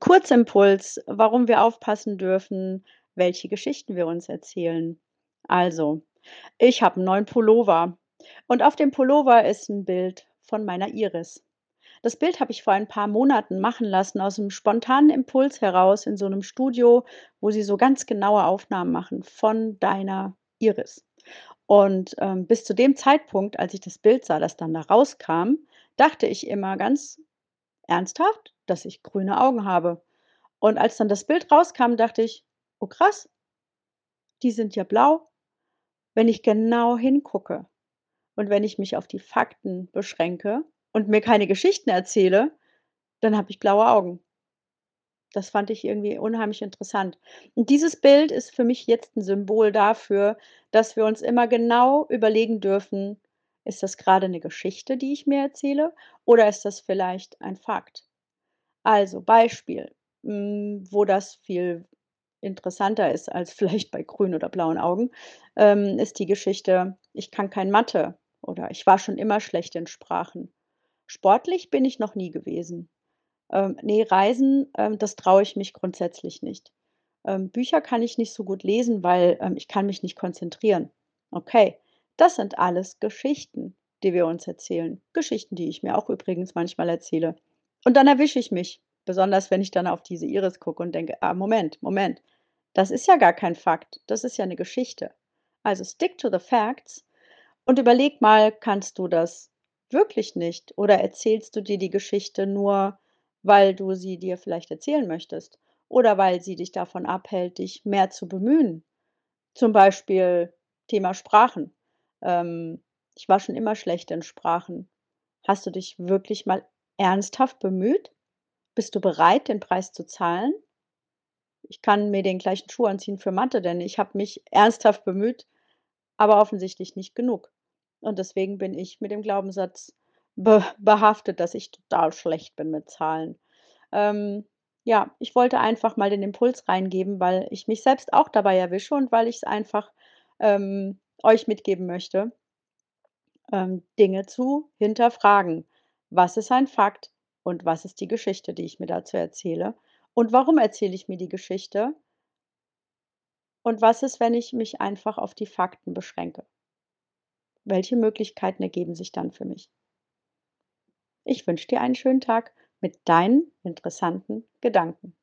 Kurzimpuls, warum wir aufpassen dürfen, welche Geschichten wir uns erzählen. Also, ich habe 'n neuen Pullover und auf dem Pullover ist 'n Bild von meiner Iris. Das Bild habe ich vor ein paar Monaten machen lassen aus'm spontanen Impuls heraus in so 'nem Studio, wo sie so ganz genaue Aufnahmen machen von deiner Iris. Und, ähm, bis zu dem Zeitpunkt, als ich das Bild sah, das dann da rauskam, dachte ich immer ganz ernsthaft, dass ich grüne Augen habe. Und als dann das Bild rauskam, dachte ich: „Oh krass, die sind ja blau.“ Wenn ich genau hingucke und wenn ich mich auf die Fakten beschränke und mir keine Geschichten erzähle, dann habe ich blaue Augen. Das fand ich irgendwie unheimlich interessant. Und dieses Bild ist für mich jetzt 'n Symbol dafür, dass wir uns immer genau überlegen dürfen: „Ist das grade 'ne Geschichte, die ich mir erzähle, oder ist das vielleicht ein Fakt?“ Also, Beispiel, hm, wo das viel interessanter ist als vielleicht bei grünen oder blauen Augen, ähm, ist die Geschichte: „Ich kann kein Mathe“ oder „Ich war schon immer schlecht in Sprachen.“ Sportlich bin ich noch nie gewesen. Ähm, ne, Reisen, ähm, das traue ich mich grundsätzlich nicht. Bücher kann ich nicht so gut lesen, weil, ich kann mich nicht konzentrieren. Okay, das sind alles Geschichten, die wir uns erzählen. Geschichten, die ich mir auch übrigens manchmal erzähle. Und dann erwische ich mich, besonders wenn ich dann auf diese Iris gucke und denke: „Ah, Moment, Moment, das ist ja gar kein Fakt, das ist ja 'ne Geschichte.“ Also, stick to the facts und überleg mal, kannst du das wirklich nicht oder erzählst du dir die Geschichte nur, weil du sie dir vielleicht erzählen möchtest oder weil sie dich davon abhält, dich mehr zu bemühen? Zum Beispiel Thema Sprachen. Ähm, ich war schon immer schlecht in Sprachen. Hast du dich wirklich mal ernsthaft bemüht? Bist du bereit, den Preis zu zahlen? Ich kann mir den gleichen Schuh anziehen für Mathe, denn ich habe mich ernsthaft bemüht, aber offensichtlich nicht genug. Und deswegen bin ich mit dem Glaubenssatz be behaftet, dass ich total schlecht bin mit Zahlen. Ähm, ja, ich wollte einfach mal den Impuls reingeben, weil ich mich selbst auch dabei erwische und weil ich's einfach, ähm, euch mitgeben möchte, ähm, Dinge zu hinterfragen. Was ist ein Fakt und was ist die Geschichte, die ich mir dazu erzähle? Und warum erzähle ich mir die Geschichte? Und was ist, wenn ich mich einfach auf die Fakten beschränke? Welche Möglichkeiten ergeben sich dann für mich? Ich wünsche dir einen schönen Tag mit deinen interessanten Gedanken.